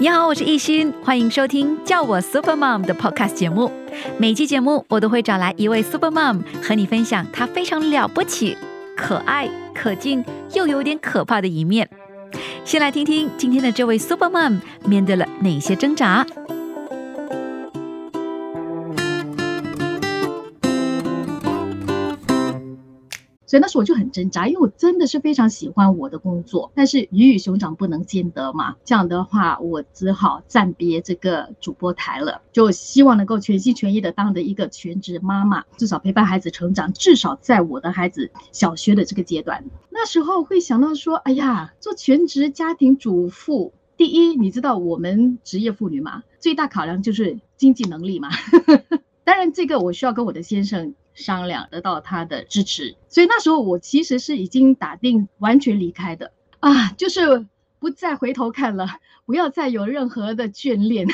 你好，我是艺欣，欢迎收听叫我 Super Mom 的 Podcast 节目。每期节目我都会找来一位 Super Mom 和你分享她非常了不起、可爱、可敬又有点可怕的一面。先来听听今天的这位 Super Mom 面对了哪些挣扎。所以那时候我就很挣扎，因为我真的是非常喜欢我的工作，但是鱼与熊掌不能兼得嘛。这样的话，我只好暂别这个主播台了，就希望能够全心全意的当的一个全职妈妈，至少陪伴孩子成长，至少在我的孩子小学的这个阶段，那时候会想到说，哎呀，做全职家庭主妇，第一，你知道我们职业妇女嘛，最大考量就是经济能力嘛。当然，这个我需要跟我的先生。商量得到他的支持，所以那时候我其实是已经打定完全离开的啊，就是不再回头看了，不要再有任何的眷恋。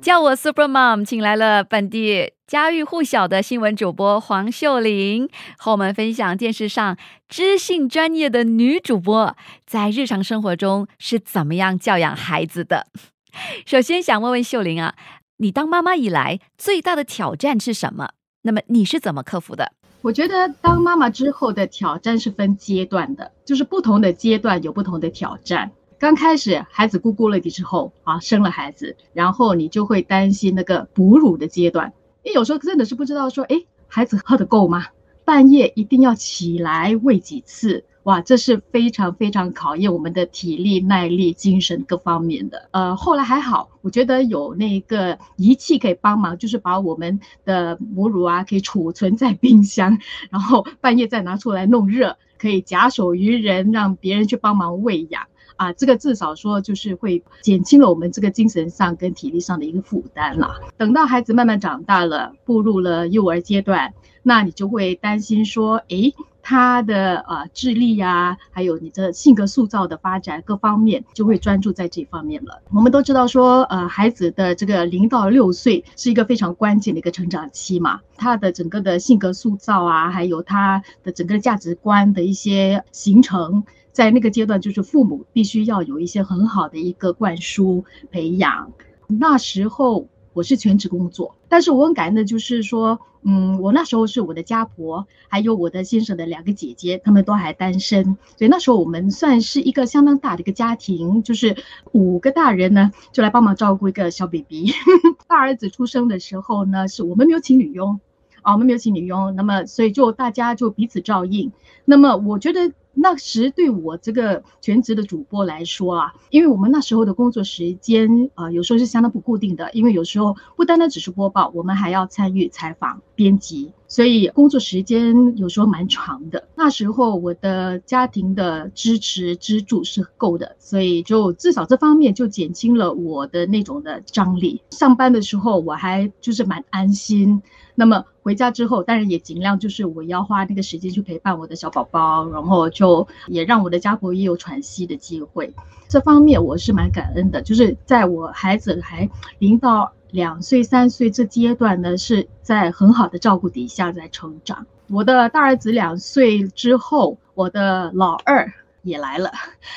叫我 Super Mom，请来了本地家喻户晓的新闻主播黄秀玲，和我们分享电视上知性专业的女主播在日常生活中是怎么样教养孩子的。首先想问问秀玲啊，你当妈妈以来最大的挑战是什么？那么你是怎么克服的？我觉得当妈妈之后的挑战是分阶段的，就是不同的阶段有不同的挑战。刚开始孩子咕咕了的时候啊，生了孩子，然后你就会担心那个哺乳的阶段，因为有时候真的是不知道说，哎，孩子喝得够吗？半夜一定要起来喂几次。哇，这是非常非常考验我们的体力、耐力、精神各方面的。呃，后来还好，我觉得有那个仪器可以帮忙，就是把我们的母乳啊可以储存在冰箱，然后半夜再拿出来弄热，可以假手于人，让别人去帮忙喂养。啊，这个至少说就是会减轻了我们这个精神上跟体力上的一个负担啦。等到孩子慢慢长大了，步入了幼儿阶段，那你就会担心说，诶，他的呃智力呀，还有你的性格塑造的发展各方面，就会专注在这方面了。我们都知道说，呃，孩子的这个零到六岁是一个非常关键的一个成长期嘛，他的整个的性格塑造啊，还有他的整个价值观的一些形成。在那个阶段，就是父母必须要有一些很好的一个灌输培养。那时候我是全职工作，但是我很感恩的就是说，嗯，我那时候是我的家婆，还有我的先生的两个姐姐，他们都还单身，所以那时候我们算是一个相当大的一个家庭，就是五个大人呢就来帮忙照顾一个小 baby。大儿子出生的时候呢，是我们没有请女佣，啊，我们没有请女佣，那么所以就大家就彼此照应。那么我觉得。那时对我这个全职的主播来说啊，因为我们那时候的工作时间啊，有时候是相当不固定的，因为有时候不单单只是播报，我们还要参与采访、编辑，所以工作时间有时候蛮长的。那时候我的家庭的支持支柱是够的，所以就至少这方面就减轻了我的那种的张力。上班的时候我还就是蛮安心。那么回家之后，当然也尽量就是我要花那个时间去陪伴我的小宝宝，然后就也让我的家婆也有喘息的机会。这方面我是蛮感恩的，就是在我孩子还零到两岁、三岁这阶段呢，是在很好的照顾底下在成长。我的大儿子两岁之后，我的老二也来了，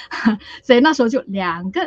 所以那时候就两个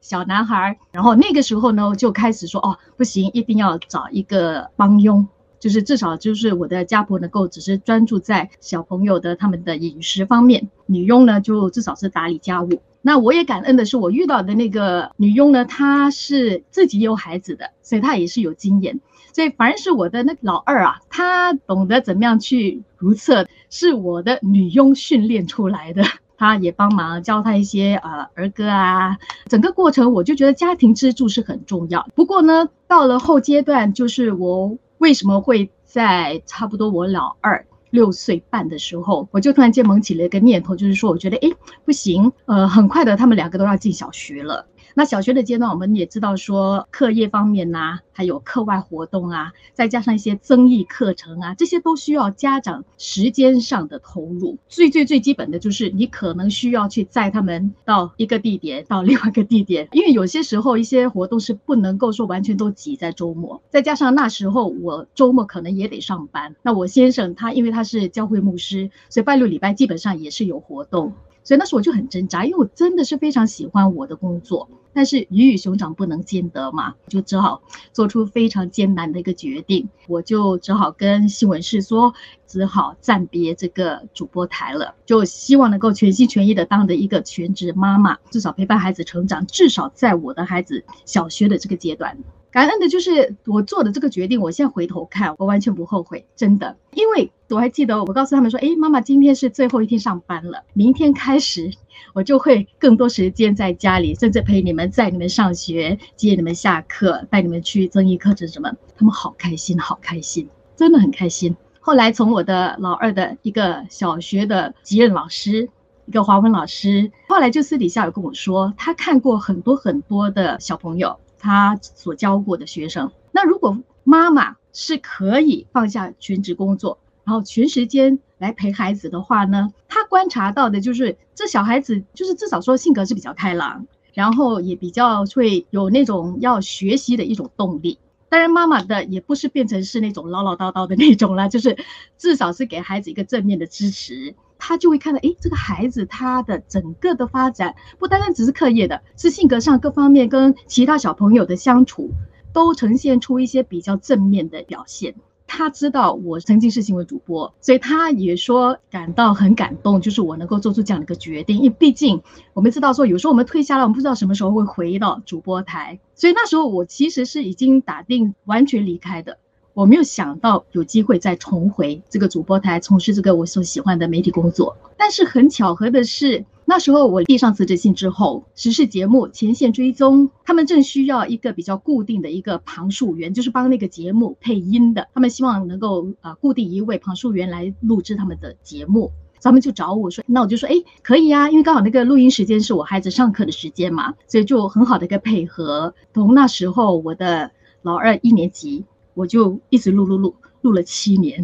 小男孩。然后那个时候呢，就开始说哦，不行，一定要找一个帮佣。就是至少就是我的家婆能够只是专注在小朋友的他们的饮食方面，女佣呢就至少是打理家务。那我也感恩的是，我遇到的那个女佣呢，她是自己有孩子的，所以她也是有经验。所以反而是我的那老二啊，他懂得怎么样去如厕，是我的女佣训练出来的。她也帮忙教他一些呃儿歌啊，整个过程我就觉得家庭支柱是很重要。不过呢，到了后阶段，就是我。为什么会在差不多我老二六岁半的时候，我就突然间萌起了一个念头，就是说，我觉得，哎，不行，呃，很快的，他们两个都要进小学了。那小学的阶段，我们也知道说课业方面呐、还有课外活动啊，再加上一些增益课程啊，这些都需要家长时间上的投入。最最最基本的就是你可能需要去载他们到一个地点到另外一个地点，因为有些时候一些活动是不能够说完全都挤在周末，再加上那时候我周末可能也得上班。那我先生他因为他是教会牧师，所以拜六礼拜基本上也是有活动。所以那时候我就很挣扎，因为我真的是非常喜欢我的工作，但是鱼与熊掌不能兼得嘛，就只好做出非常艰难的一个决定，我就只好跟新闻室说，只好暂别这个主播台了，就希望能够全心全意的当着一个全职妈妈，至少陪伴孩子成长，至少在我的孩子小学的这个阶段。感恩的就是我做的这个决定，我现在回头看，我完全不后悔，真的。因为我还记得，我告诉他们说：“诶，妈妈，今天是最后一天上班了，明天开始我就会更多时间在家里，甚至陪你们，载你们上学，接你们下课，带你们去增益课程什么。”他们好开心，好开心，真的很开心。后来从我的老二的一个小学的级任老师，一个华文老师，后来就私底下有跟我说，他看过很多很多的小朋友。他所教过的学生，那如果妈妈是可以放下全职工作，然后全时间来陪孩子的话呢？他观察到的就是这小孩子就是至少说性格是比较开朗，然后也比较会有那种要学习的一种动力。当然，妈妈的也不是变成是那种唠唠叨叨的那种了，就是至少是给孩子一个正面的支持。他就会看到，哎，这个孩子他的整个的发展不单单只是课业的，是性格上各方面跟其他小朋友的相处，都呈现出一些比较正面的表现。他知道我曾经是新闻主播，所以他也说感到很感动，就是我能够做出这样的一个决定。因为毕竟我们知道说，有时候我们退下来，我们不知道什么时候会回到主播台，所以那时候我其实是已经打定完全离开的。我没有想到有机会再重回这个主播台，从事这个我所喜欢的媒体工作。但是很巧合的是，那时候我递上辞职信之后，时事节目前线追踪，他们正需要一个比较固定的一个旁述员，就是帮那个节目配音的。他们希望能够呃固定一位旁述员来录制他们的节目。他们就找我说，那我就说，哎，可以呀，因为刚好那个录音时间是我孩子上课的时间嘛，所以就很好的一个配合。从那时候我的老二一年级。我就一直录录录录了七年，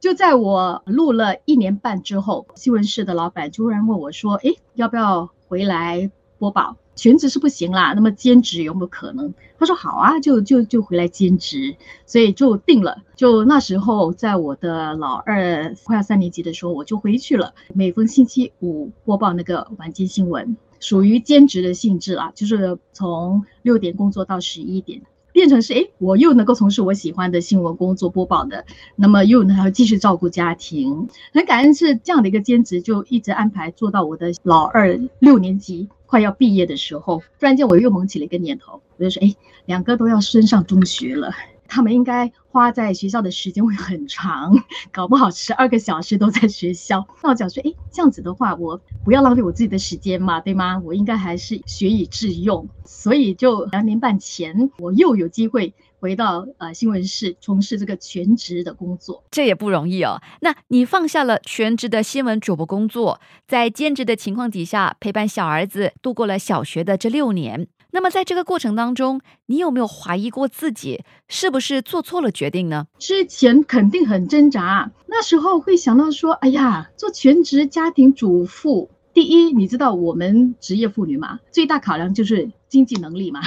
就在我录了一年半之后，新闻室的老板突然问我说：“哎，要不要回来播报？全职是不行啦，那么兼职有没有可能？”他说：“好啊，就就就回来兼职。”所以就定了。就那时候，在我的老二快要三年级的时候，我就回去了，每逢星期五播报那个晚间新闻，属于兼职的性质啦，就是从六点工作到十一点。变成是哎，我又能够从事我喜欢的新闻工作播报的，那么又能继续照顾家庭，很感恩是这样的一个兼职，就一直安排做到我的老二六年级快要毕业的时候，突然间我又萌起了一个念头，我就说哎，两个都要升上中学了。他们应该花在学校的时间会很长，搞不好十二个小时都在学校。那我讲说，哎，这样子的话，我不要浪费我自己的时间嘛，对吗？我应该还是学以致用。所以就两年半前，我又有机会回到呃新闻室从事这个全职的工作，这也不容易哦。那你放下了全职的新闻主播工作，在兼职的情况底下陪伴小儿子度过了小学的这六年。那么，在这个过程当中，你有没有怀疑过自己是不是做错了决定呢？之前肯定很挣扎，那时候会想到说：“哎呀，做全职家庭主妇，第一，你知道我们职业妇女嘛，最大考量就是经济能力嘛。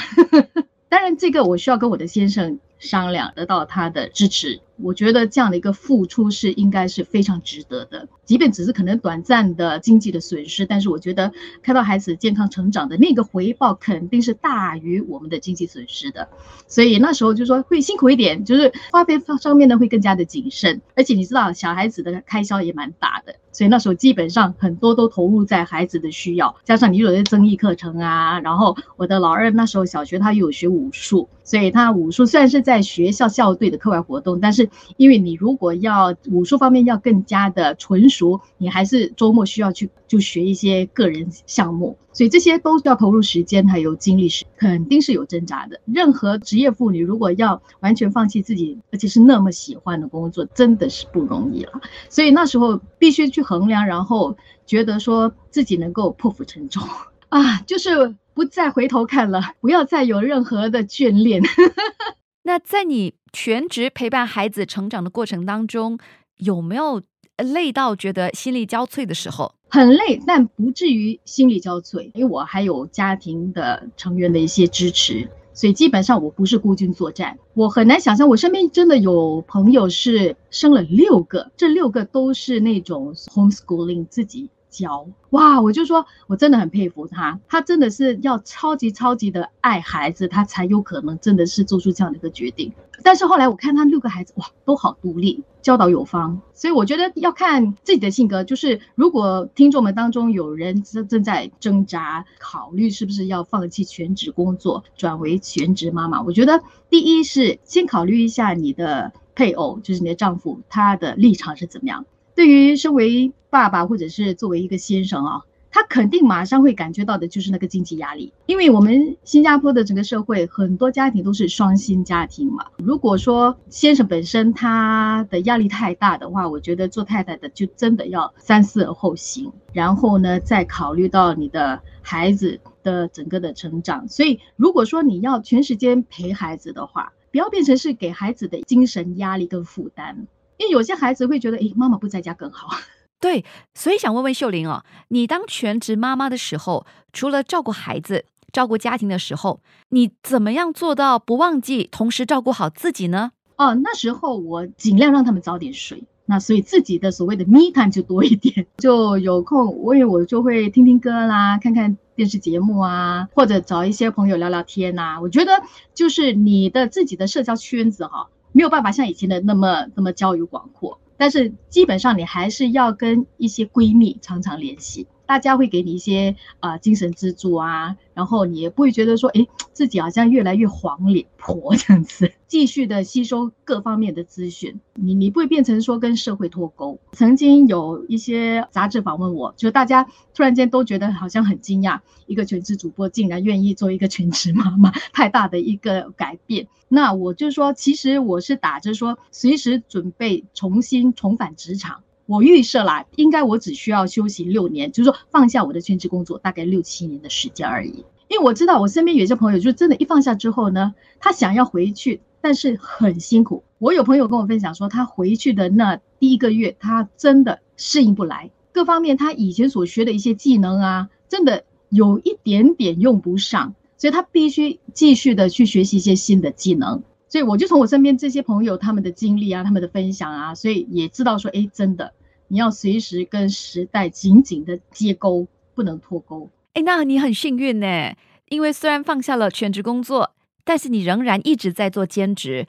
当然，这个我需要跟我的先生商量，得到他的支持。我觉得这样的一个付出是应该是非常值得的。”即便只是可能短暂的经济的损失，但是我觉得看到孩子健康成长的那个回报肯定是大于我们的经济损失的，所以那时候就说会辛苦一点，就是花费方上面呢会更加的谨慎，而且你知道小孩子的开销也蛮大的，所以那时候基本上很多都投入在孩子的需要，加上你有些增益课程啊，然后我的老二那时候小学他又有学武术，所以他武术虽然是在学校校队的课外活动，但是因为你如果要武术方面要更加的纯。熟，你还是周末需要去就学一些个人项目，所以这些都需要投入时间还有精力，是肯定是有挣扎的。任何职业妇女如果要完全放弃自己，而且是那么喜欢的工作，真的是不容易了。所以那时候必须去衡量，然后觉得说自己能够破釜沉舟啊，就是不再回头看了，不要再有任何的眷恋。那在你全职陪伴孩子成长的过程当中，有没有累到觉得心力交瘁的时候？很累，但不至于心力交瘁，因为我还有家庭的成员的一些支持，所以基本上我不是孤军作战。我很难想象，我身边真的有朋友是生了六个，这六个都是那种 homeschooling 自己。教哇，我就说，我真的很佩服他，他真的是要超级超级的爱孩子，他才有可能真的是做出这样的一个决定。但是后来我看他六个孩子，哇，都好独立，教导有方，所以我觉得要看自己的性格。就是如果听众们当中有人正正在挣扎，考虑是不是要放弃全职工作，转为全职妈妈，我觉得第一是先考虑一下你的配偶，就是你的丈夫，他的立场是怎么样。对于身为爸爸或者是作为一个先生啊，他肯定马上会感觉到的就是那个经济压力，因为我们新加坡的整个社会很多家庭都是双薪家庭嘛。如果说先生本身他的压力太大的话，我觉得做太太的就真的要三思而后行，然后呢再考虑到你的孩子的整个的成长。所以如果说你要全时间陪孩子的话，不要变成是给孩子的精神压力跟负担。因为有些孩子会觉得，诶，妈妈不在家更好。对，所以想问问秀玲哦，你当全职妈妈的时候，除了照顾孩子、照顾家庭的时候，你怎么样做到不忘记同时照顾好自己呢？哦，那时候我尽量让他们早点睡，那所以自己的所谓的 me time 就多一点，就有空，我也我就会听听歌啦，看看电视节目啊，或者找一些朋友聊聊天呐。我觉得就是你的自己的社交圈子哈。没有办法像以前的那么那么交友广阔，但是基本上你还是要跟一些闺蜜常常联系。大家会给你一些呃精神支柱啊，然后你也不会觉得说，哎，自己好像越来越黄脸婆这样子，继续的吸收各方面的资讯，你你不会变成说跟社会脱钩。曾经有一些杂志访问我，就大家突然间都觉得好像很惊讶，一个全职主播竟然愿意做一个全职妈妈，太大的一个改变。那我就说，其实我是打着说，随时准备重新重返职场。我预设啦，应该我只需要休息六年，就是说放下我的全职工作，大概六七年的时间而已。因为我知道我身边有些朋友，就真的，一放下之后呢，他想要回去，但是很辛苦。我有朋友跟我分享说，他回去的那第一个月，他真的适应不来，各方面他以前所学的一些技能啊，真的有一点点用不上，所以他必须继续的去学习一些新的技能。所以我就从我身边这些朋友他们的经历啊，他们的分享啊，所以也知道说，哎，真的，你要随时跟时代紧紧的接钩，不能脱钩。哎，那你很幸运呢，因为虽然放下了全职工作，但是你仍然一直在做兼职，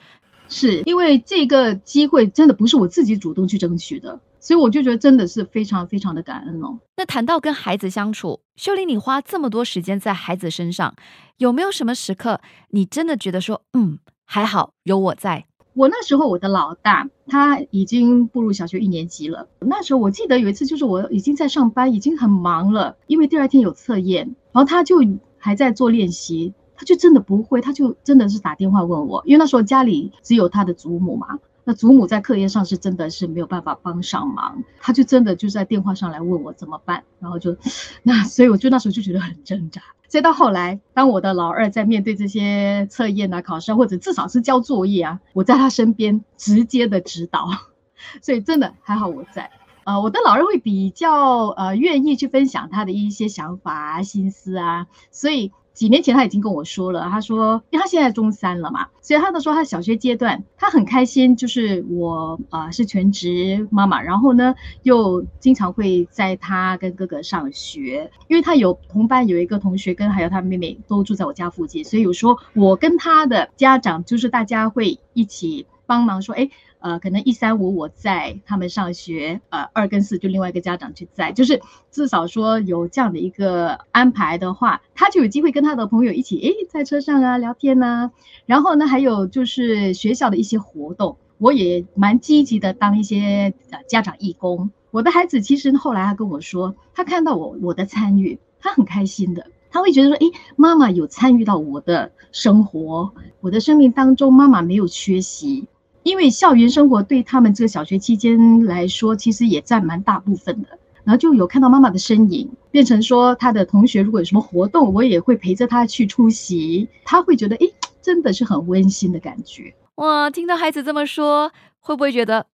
是因为这个机会真的不是我自己主动去争取的，所以我就觉得真的是非常非常的感恩哦。那谈到跟孩子相处，秀玲，你花这么多时间在孩子身上，有没有什么时刻你真的觉得说，嗯？还好有我在。我那时候我的老大他已经步入小学一年级了。那时候我记得有一次，就是我已经在上班，已经很忙了，因为第二天有测验，然后他就还在做练习，他就真的不会，他就真的是打电话问我，因为那时候家里只有他的祖母嘛。那祖母在课业上是真的是没有办法帮上忙，他就真的就在电话上来问我怎么办，然后就，那所以我就那时候就觉得很挣扎。所以到后来，当我的老二在面对这些测验啊、考试或者至少是交作业啊，我在他身边直接的指导，所以真的还好我在。呃，我的老二会比较呃愿意去分享他的一些想法啊、心思啊，所以。几年前他已经跟我说了，他说，因为他现在中三了嘛，所以他都说他小学阶段他很开心，就是我啊是全职妈妈，然后呢又经常会在他跟哥哥上学，因为他有同班有一个同学跟还有他妹妹都住在我家附近，所以有时候我跟他的家长就是大家会一起帮忙说，哎。呃，可能一三五我在他们上学，呃，二跟四就另外一个家长去在，就是至少说有这样的一个安排的话，他就有机会跟他的朋友一起，诶，在车上啊聊天呐。然后呢，还有就是学校的一些活动，我也蛮积极的当一些呃家长义工。我的孩子其实后来他跟我说，他看到我我的参与，他很开心的，他会觉得说，诶，妈妈有参与到我的生活，我的生命当中，妈妈没有缺席。因为校园生活对他们这个小学期间来说，其实也占蛮大部分的。然后就有看到妈妈的身影，变成说他的同学如果有什么活动，我也会陪着他去出席，他会觉得诶，真的是很温馨的感觉。哇，听到孩子这么说，会不会觉得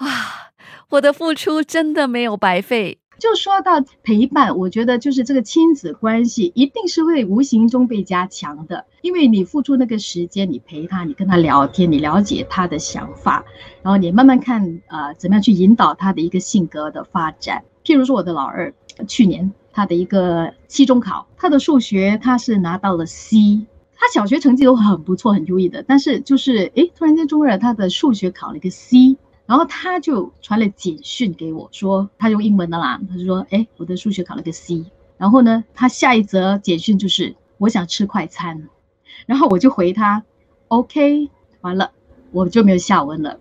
哇，我的付出真的没有白费？就说到陪伴，我觉得就是这个亲子关系一定是会无形中被加强的，因为你付出那个时间，你陪他，你跟他聊天，你了解他的想法，然后你慢慢看，呃，怎么样去引导他的一个性格的发展。譬如说我的老二，去年他的一个期中考，他的数学他是拿到了 C，他小学成绩都很不错，很优异的，但是就是诶，突然间中二，他的数学考了一个 C。然后他就传了简讯给我，说他用英文的啦，他就说，哎，我的数学考了个 C。然后呢，他下一则简讯就是我想吃快餐，然后我就回他，OK，完了，我就没有下文了。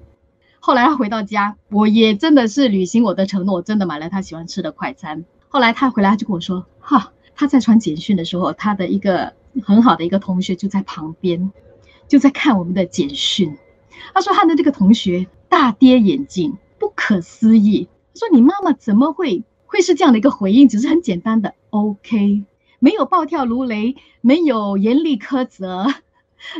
后来他回到家，我也真的是履行我的承诺，真的买了他喜欢吃的快餐。后来他回来就跟我说，哈，他在传简讯的时候，他的一个很好的一个同学就在旁边，就在看我们的简讯。他说他的这个同学。大跌眼镜，不可思议。他说：“你妈妈怎么会会是这样的一个回应？只是很简单的 OK，没有暴跳如雷，没有严厉苛责，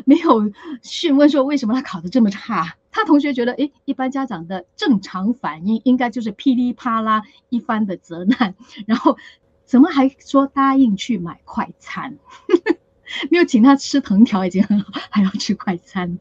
没有询问说为什么他考得这么差。他同学觉得，诶，一般家长的正常反应应该就是噼里啪啦一番的责难，然后怎么还说答应去买快餐？没有请他吃藤条已经很好，还要吃快餐。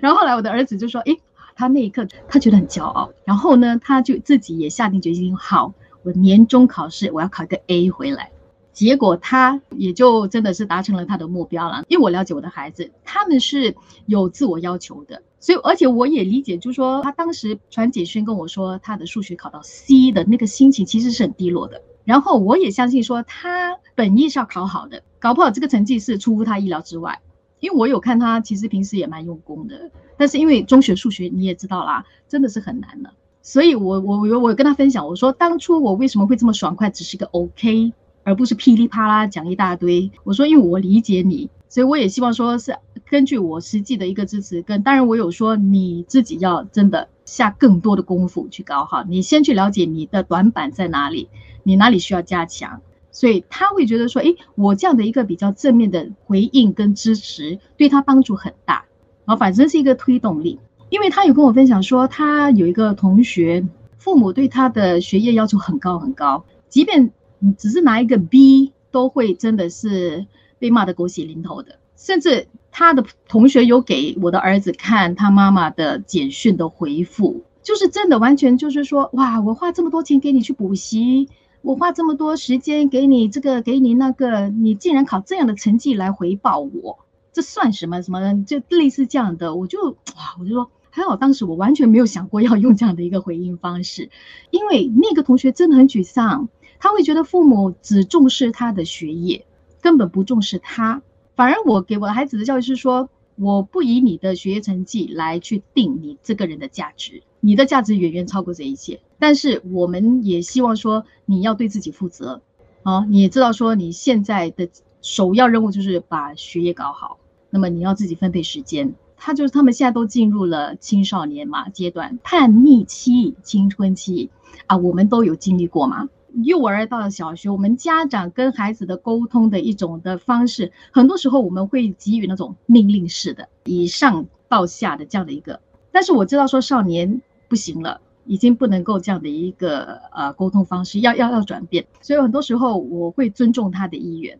然后后来我的儿子就说：，诶。”他那一刻，他觉得很骄傲，然后呢，他就自己也下定决心，好，我年终考试我要考一个 A 回来。结果他也就真的是达成了他的目标了。因为我了解我的孩子，他们是有自我要求的，所以而且我也理解，就是说他当时传简讯跟我说他的数学考到 C 的那个心情其实是很低落的。然后我也相信说他本意是要考好的，搞不好这个成绩是出乎他意料之外。因为我有看他，其实平时也蛮用功的，但是因为中学数学你也知道啦，真的是很难的，所以我我我我跟他分享，我说当初我为什么会这么爽快，只是个 OK，而不是噼里啪啦讲一大堆。我说因为我理解你，所以我也希望说是根据我实际的一个支持，跟当然我有说你自己要真的下更多的功夫去搞好，你先去了解你的短板在哪里，你哪里需要加强。所以他会觉得说，哎，我这样的一个比较正面的回应跟支持，对他帮助很大，然后反正是一个推动力。因为他有跟我分享说，他有一个同学，父母对他的学业要求很高很高，即便只是拿一个 B，都会真的是被骂得狗血淋头的。甚至他的同学有给我的儿子看他妈妈的简讯的回复，就是真的完全就是说，哇，我花这么多钱给你去补习。我花这么多时间给你这个，给你那个，你竟然考这样的成绩来回报我，这算什么？什么就类似这样的，我就哇，我就说还好，当时我完全没有想过要用这样的一个回应方式，因为那个同学真的很沮丧，他会觉得父母只重视他的学业，根本不重视他。反而我给我孩子的教育是说，我不以你的学业成绩来去定你这个人的价值。你的价值远远超过这一切，但是我们也希望说你要对自己负责，啊，你也知道说你现在的首要任务就是把学业搞好，那么你要自己分配时间。他就是他们现在都进入了青少年嘛阶段，叛逆期、青春期啊，我们都有经历过嘛。幼儿到了小学，我们家长跟孩子的沟通的一种的方式，很多时候我们会给予那种命令式的，以上到下的这样的一个。但是我知道说少年。不行了，已经不能够这样的一个呃沟通方式，要要要转变。所以很多时候我会尊重他的意愿，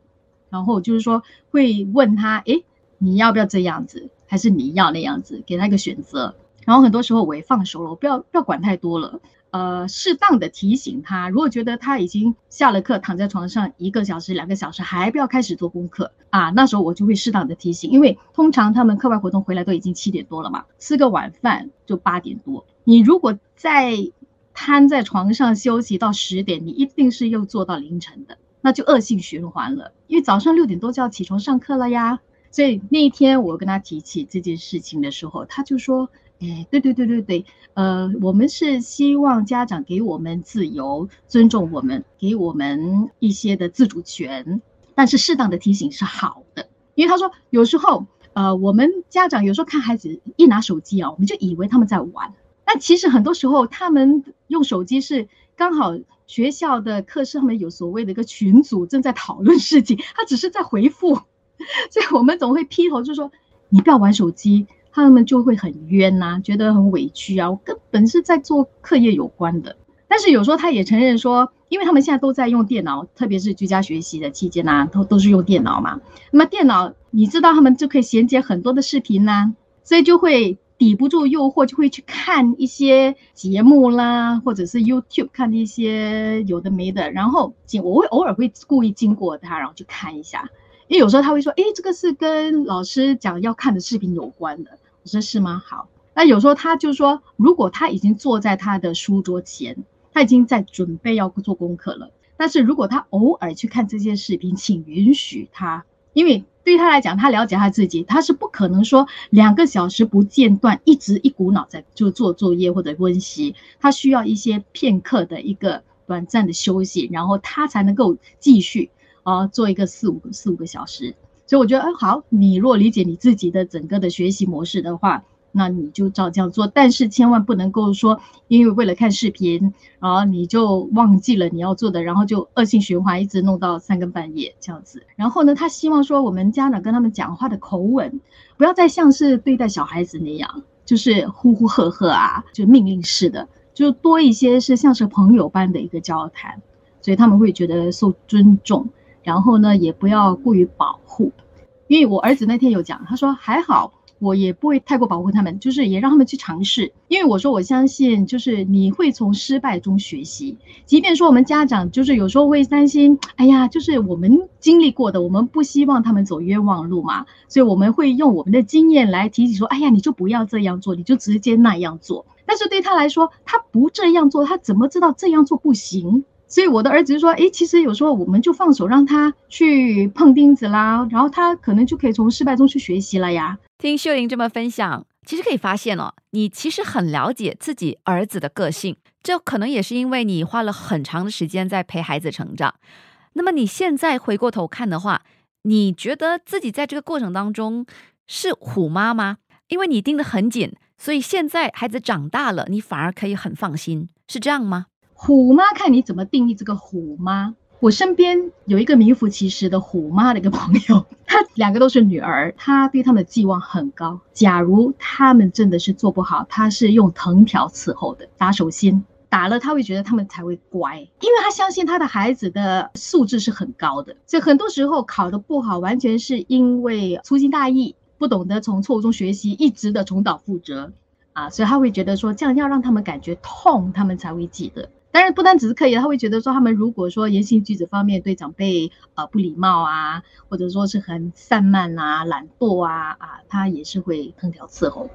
然后就是说会问他，诶，你要不要这样子，还是你要那样子，给他一个选择。然后很多时候我也放手了，我不要不要管太多了，呃，适当的提醒他，如果觉得他已经下了课，躺在床上一个小时、两个小时，还不要开始做功课啊，那时候我就会适当的提醒，因为通常他们课外活动回来都已经七点多了嘛，吃个晚饭就八点多。你如果再瘫在床上休息到十点，你一定是又做到凌晨的，那就恶性循环了。因为早上六点多就要起床上课了呀。所以那一天我跟他提起这件事情的时候，他就说：“哎，对对对对对，呃，我们是希望家长给我们自由，尊重我们，给我们一些的自主权，但是适当的提醒是好的。因为他说有时候，呃，我们家长有时候看孩子一拿手机啊，我们就以为他们在玩。”但其实很多时候，他们用手机是刚好学校的课上面有所谓的一个群组正在讨论事情，他只是在回复，所以我们总会劈头就说你不要玩手机，他们就会很冤呐，觉得很委屈啊，我根本是在做课业有关的。但是有时候他也承认说，因为他们现在都在用电脑，特别是居家学习的期间呐，都都是用电脑嘛。那么电脑你知道他们就可以衔接很多的视频呐，所以就会。抵不住诱惑，就会去看一些节目啦，或者是 YouTube 看一些有的没的。然后经我会偶尔会故意经过他，然后去看一下，因为有时候他会说：“哎，这个是跟老师讲要看的视频有关的。”我说：“是吗？”好。那有时候他就说，如果他已经坐在他的书桌前，他已经在准备要做功课了，但是如果他偶尔去看这些视频，请允许他，因为。对他来讲，他了解他自己，他是不可能说两个小时不间断，一直一股脑在就做作业或者温习。他需要一些片刻的一个短暂的休息，然后他才能够继续啊做一个四五个四五个小时。所以我觉得，哎，好，你若理解你自己的整个的学习模式的话。那你就照这样做，但是千万不能够说，因为为了看视频，然后你就忘记了你要做的，然后就恶性循环，一直弄到三更半夜这样子。然后呢，他希望说，我们家长跟他们讲话的口吻，不要再像是对待小孩子那样，就是呼呼喝喝啊，就命令式的，就多一些是像是朋友般的一个交谈，所以他们会觉得受尊重。然后呢，也不要过于保护，因为我儿子那天有讲，他说还好。我也不会太过保护他们，就是也让他们去尝试，因为我说我相信，就是你会从失败中学习。即便说我们家长就是有时候会担心，哎呀，就是我们经历过的，我们不希望他们走冤枉路嘛，所以我们会用我们的经验来提醒说，哎呀，你就不要这样做，你就直接那样做。但是对他来说，他不这样做，他怎么知道这样做不行？所以我的儿子就说：“诶，其实有时候我们就放手让他去碰钉子啦，然后他可能就可以从失败中去学习了呀。”听秀玲这么分享，其实可以发现哦，你其实很了解自己儿子的个性，这可能也是因为你花了很长的时间在陪孩子成长。那么你现在回过头看的话，你觉得自己在这个过程当中是虎妈吗？因为你盯得很紧，所以现在孩子长大了，你反而可以很放心，是这样吗？虎妈，看你怎么定义这个虎妈。我身边有一个名副其实的虎妈的一个朋友，她两个都是女儿，她对他们的寄望很高。假如他们真的是做不好，她是用藤条伺候的，打手心，打了她会觉得他们才会乖，因为她相信她的孩子的素质是很高的。所以很多时候考得不好，完全是因为粗心大意，不懂得从错误中学习，一直的重蹈覆辙啊，所以他会觉得说这样要让他们感觉痛，他们才会记得。当然不单只是刻意，他会觉得说他们如果说言行举止方面对长辈呃不礼貌啊，或者说是很散漫啊、懒惰啊啊，他也是会藤条伺候。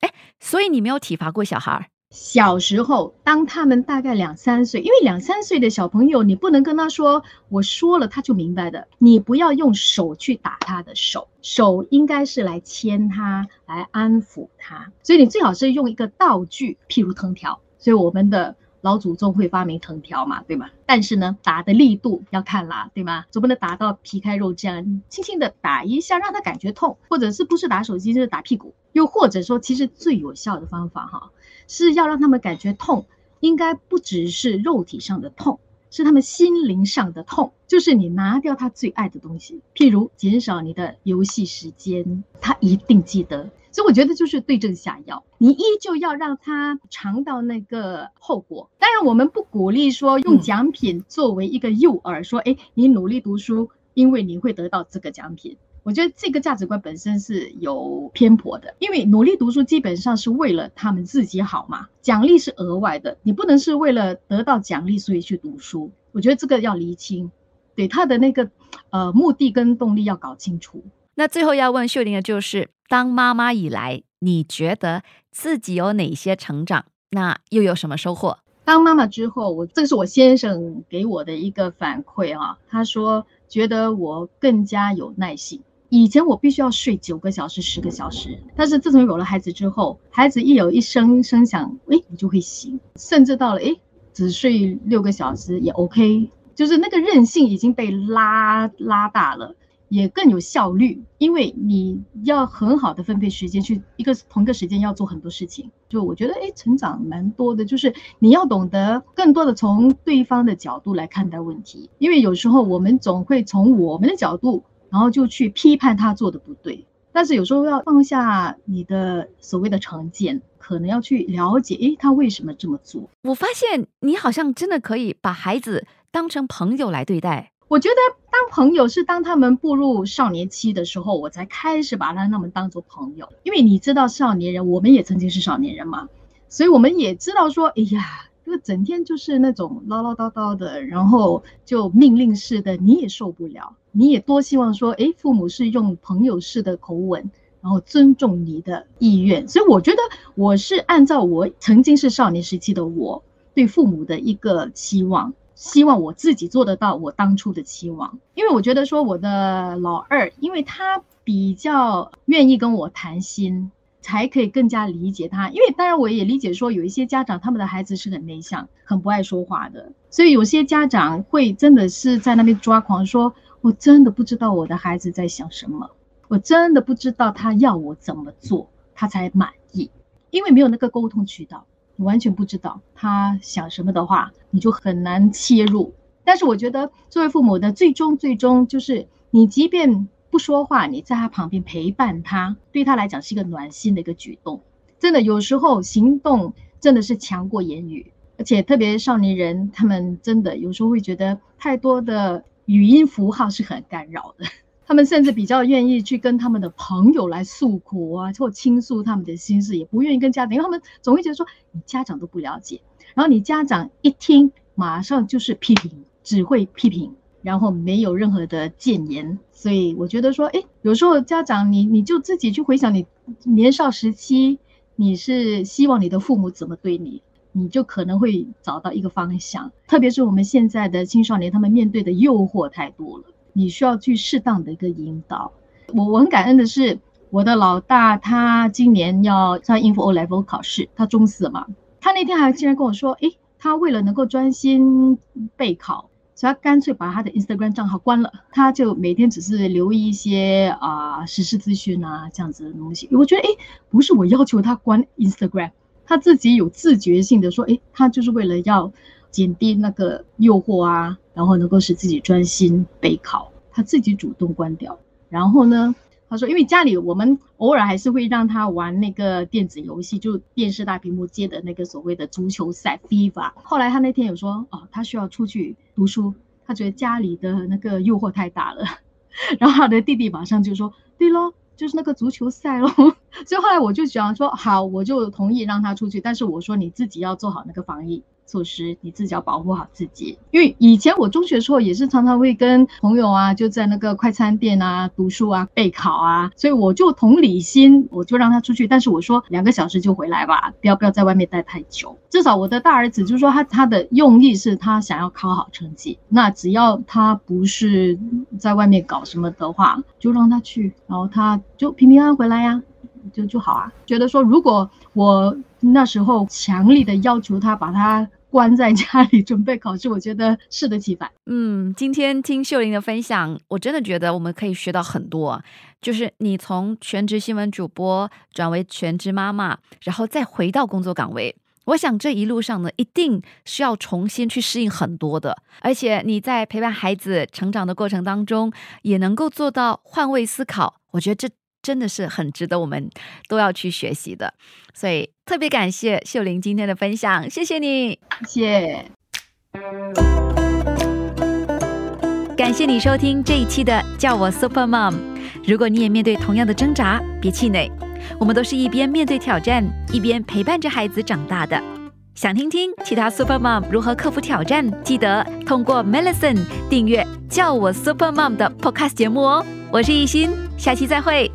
哎，所以你没有体罚过小孩？小时候，当他们大概两三岁，因为两三岁的小朋友，你不能跟他说我说了他就明白的，你不要用手去打他的手，手应该是来牵他，来安抚他，所以你最好是用一个道具，譬如藤条。所以我们的。老祖宗会发明藤条嘛，对吗？但是呢，打的力度要看啦，对吗？总不能打到皮开肉绽，轻轻的打一下，让他感觉痛，或者是不是打手机就是打屁股，又或者说，其实最有效的方法哈，是要让他们感觉痛，应该不只是肉体上的痛，是他们心灵上的痛，就是你拿掉他最爱的东西，譬如减少你的游戏时间，他一定记得。所以我觉得就是对症下药，你依旧要让他尝到那个后果。当然，我们不鼓励说用奖品作为一个诱饵，说哎，你努力读书，因为你会得到这个奖品。我觉得这个价值观本身是有偏颇的，因为努力读书基本上是为了他们自己好嘛，奖励是额外的，你不能是为了得到奖励所以去读书。我觉得这个要厘清，对他的那个呃目的跟动力要搞清楚。那最后要问秀玲的就是。当妈妈以来，你觉得自己有哪些成长？那又有什么收获？当妈妈之后，我这是我先生给我的一个反馈啊。他说觉得我更加有耐性。以前我必须要睡九个小时、十个小时，但是自从有了孩子之后，孩子一有一声声响，哎，我就会醒，甚至到了哎，只睡六个小时也 OK，就是那个韧性已经被拉拉大了。也更有效率，因为你要很好的分配时间去一个同一个时间要做很多事情。就我觉得，哎，成长蛮多的，就是你要懂得更多的从对方的角度来看待问题，因为有时候我们总会从我们的角度，然后就去批判他做的不对。但是有时候要放下你的所谓的成见，可能要去了解，诶，他为什么这么做？我发现你好像真的可以把孩子当成朋友来对待。我觉得当朋友是当他们步入少年期的时候，我才开始把他们当做朋友。因为你知道，少年人，我们也曾经是少年人嘛，所以我们也知道说，哎呀，这个整天就是那种唠唠叨叨的，然后就命令式的，你也受不了。你也多希望说，哎，父母是用朋友式的口吻，然后尊重你的意愿。所以我觉得我是按照我曾经是少年时期的我对父母的一个期望，希望我自己做得到我当初的期望。因为我觉得说我的老二，因为他比较愿意跟我谈心。才可以更加理解他，因为当然我也理解说有一些家长他们的孩子是很内向、很不爱说话的，所以有些家长会真的是在那边抓狂，说我真的不知道我的孩子在想什么，我真的不知道他要我怎么做他才满意，因为没有那个沟通渠道，你完全不知道他想什么的话，你就很难切入。但是我觉得作为父母的最终最终就是你即便。不说话，你在他旁边陪伴他，对他来讲是一个暖心的一个举动。真的，有时候行动真的是强过言语，而且特别少年人，他们真的有时候会觉得太多的语音符号是很干扰的。他们甚至比较愿意去跟他们的朋友来诉苦啊，或倾诉他们的心事，也不愿意跟家长，因为他们总会觉得说你家长都不了解，然后你家长一听马上就是批评，只会批评。然后没有任何的谏言，所以我觉得说，哎，有时候家长你你就自己去回想你年少时期，你是希望你的父母怎么对你，你就可能会找到一个方向。特别是我们现在的青少年，他们面对的诱惑太多了，你需要去适当的一个引导。我我很感恩的是，我的老大他今年要在应付 O level 考试，他中四嘛，他那天还竟然跟我说，哎，他为了能够专心备考。所以他干脆把他的 Instagram 账号关了，他就每天只是留意一些啊实时资讯啊这样子的东西。我觉得哎，不是我要求他关 Instagram，他自己有自觉性的说，哎，他就是为了要减低那个诱惑啊，然后能够使自己专心备考，他自己主动关掉。然后呢？他说：“因为家里我们偶尔还是会让他玩那个电子游戏，就电视大屏幕接的那个所谓的足球赛 FIFA。后来他那天有说，哦，他需要出去读书，他觉得家里的那个诱惑太大了。然后他的弟弟马上就说：对喽，就是那个足球赛喽。所以后来我就想说，好，我就同意让他出去，但是我说你自己要做好那个防疫。”措施，你自己要保护好自己。因为以前我中学的时候也是常常会跟朋友啊，就在那个快餐店啊读书啊备考啊，所以我就同理心，我就让他出去。但是我说两个小时就回来吧，不要不要在外面待太久。至少我的大儿子就是说他他的用意是他想要考好成绩，那只要他不是在外面搞什么的话，就让他去，然后他就平平安安回来呀，就就好啊。觉得说如果我。那时候强力的要求他把他关在家里准备考试，我觉得适得其反。嗯，今天听秀玲的分享，我真的觉得我们可以学到很多。就是你从全职新闻主播转为全职妈妈，然后再回到工作岗位，我想这一路上呢，一定是要重新去适应很多的。而且你在陪伴孩子成长的过程当中，也能够做到换位思考。我觉得这。真的是很值得我们都要去学习的，所以特别感谢秀玲今天的分享，谢谢你，谢谢，感谢你收听这一期的叫我 Super Mom。如果你也面对同样的挣扎，别气馁，我们都是一边面对挑战，一边陪伴着孩子长大的。想听听其他 Super Mom 如何克服挑战，记得通过 Melison 订阅叫我 Super Mom 的 Podcast 节目哦。我是艺欣，下期再会。